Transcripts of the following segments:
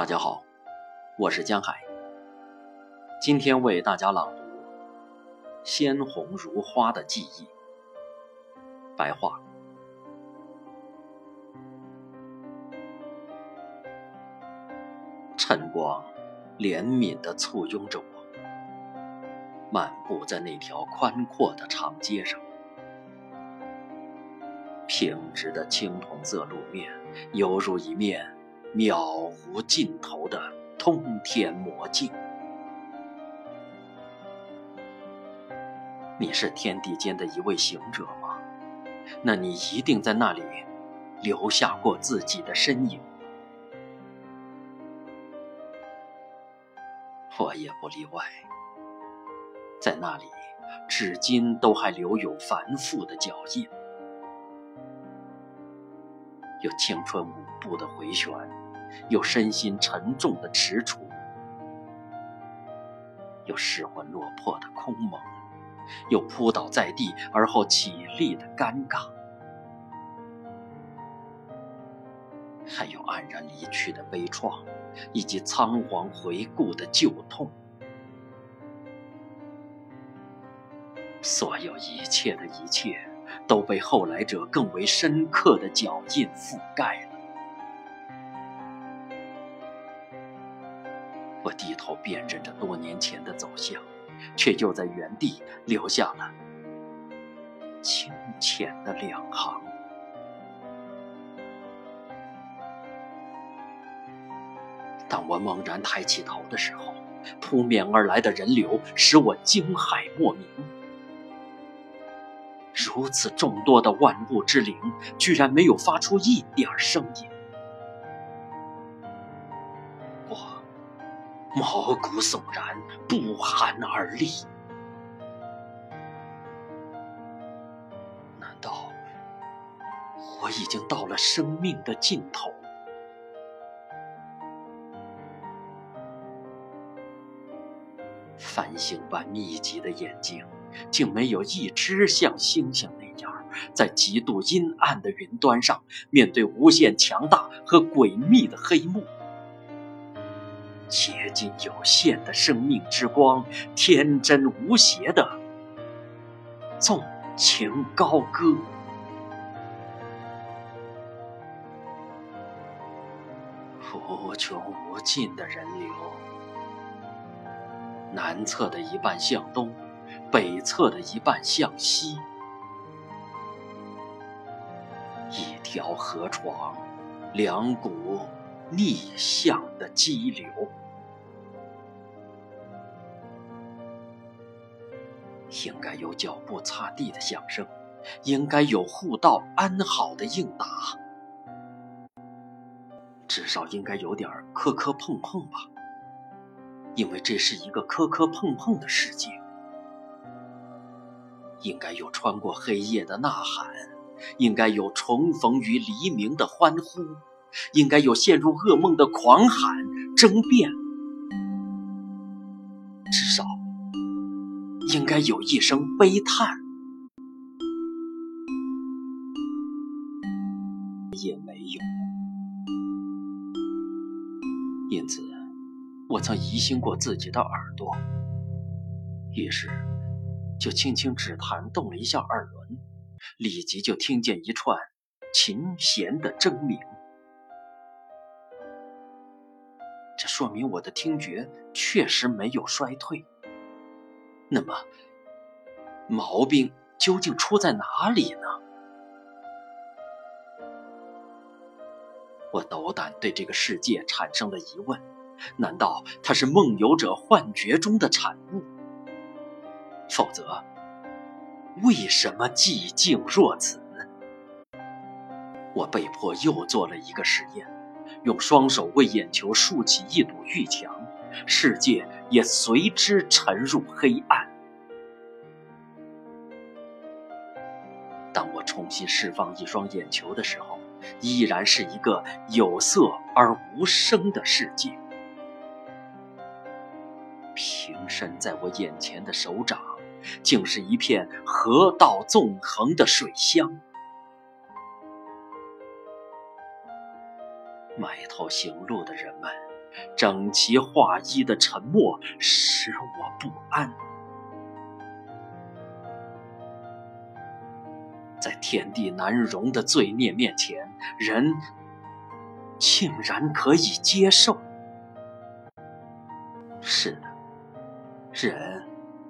大家好，我是江海。今天为大家朗读《鲜红如花的记忆》。白话：晨光怜悯地簇拥着我，漫步在那条宽阔的长街上。平直的青铜色路面，犹如一面渺无尽头的通天魔镜。你是天地间的一位行者吗？那你一定在那里留下过自己的身影。我也不例外，在那里，至今都还留有繁复的脚印。有青春舞步的回旋，有身心沉重的踟蹰，有失魂落魄的空蒙，有扑倒在地而后起立的尴尬，还有黯然离去的悲怆，以及仓皇回顾的旧痛。所有一切的一切。都被后来者更为深刻的脚印覆盖了。我低头辨认着多年前的走向，却又在原地留下了清浅的两行。当我猛然抬起头的时候，扑面而来的人流使我惊骇莫名。如此众多的万物之灵，居然没有发出一点声音。毛骨悚然，不寒而栗。难道我已经到了生命的尽头？繁星般密集的眼睛。竟没有一只像星星那样，在极度阴暗的云端上，面对无限强大和诡秘的黑幕，竭尽有限的生命之光，天真无邪的纵情高歌。无穷无尽的人流，南侧的一半向东。北侧的一半向西，一条河床，两股逆向的激流。应该有脚步擦地的响声，应该有互道安好的应答，至少应该有点磕磕碰碰吧，因为这是一个磕磕碰碰的世界。应该有穿过黑夜的呐喊，应该有重逢于黎明的欢呼，应该有陷入噩梦的狂喊争辩，至少应该有一声悲叹，也没有。因此，我曾疑心过自己的耳朵，于是。就轻轻指弹动了一下耳轮，立即就听见一串琴弦的争鸣。这说明我的听觉确实没有衰退。那么，毛病究竟出在哪里呢？我斗胆对这个世界产生了疑问：难道它是梦游者幻觉中的产物？否则，为什么寂静若此？我被迫又做了一个实验，用双手为眼球竖起一堵玉墙，世界也随之沉入黑暗。当我重新释放一双眼球的时候，依然是一个有色而无声的世界。平伸在我眼前的手掌。竟是一片河道纵横的水乡，埋头行路的人们整齐划一的沉默使我不安。在天地难容的罪孽面前，人竟然可以接受。是的，人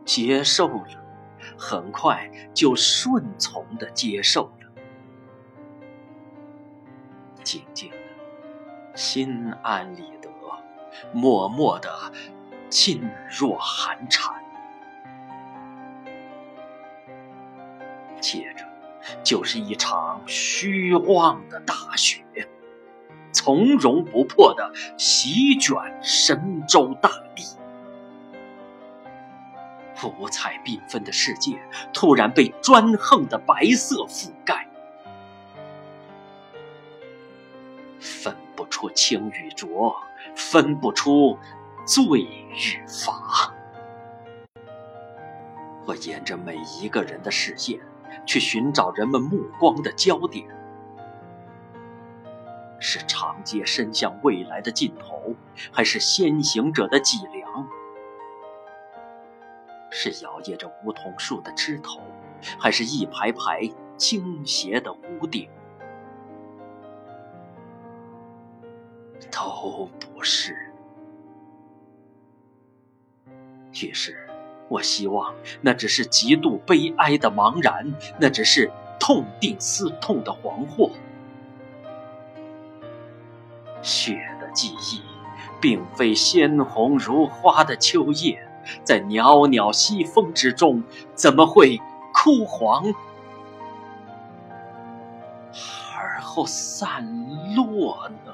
接受了，很快就顺从的接受了，静静的，心安理得，默默的，噤若寒蝉。接着。就是一场虚妄的大雪，从容不迫的席卷神州大地，五彩缤纷的世界突然被专横的白色覆盖，分不出清与浊，分不出罪与罚。我沿着每一个人的视线。去寻找人们目光的焦点，是长街伸向未来的尽头，还是先行者的脊梁？是摇曳着梧桐树的枝头，还是一排排倾斜的屋顶？都不是。于是。我希望那只是极度悲哀的茫然，那只是痛定思痛的惶惑。雪的记忆，并非鲜红如花的秋叶，在袅袅西风之中，怎么会枯黄而后散落呢？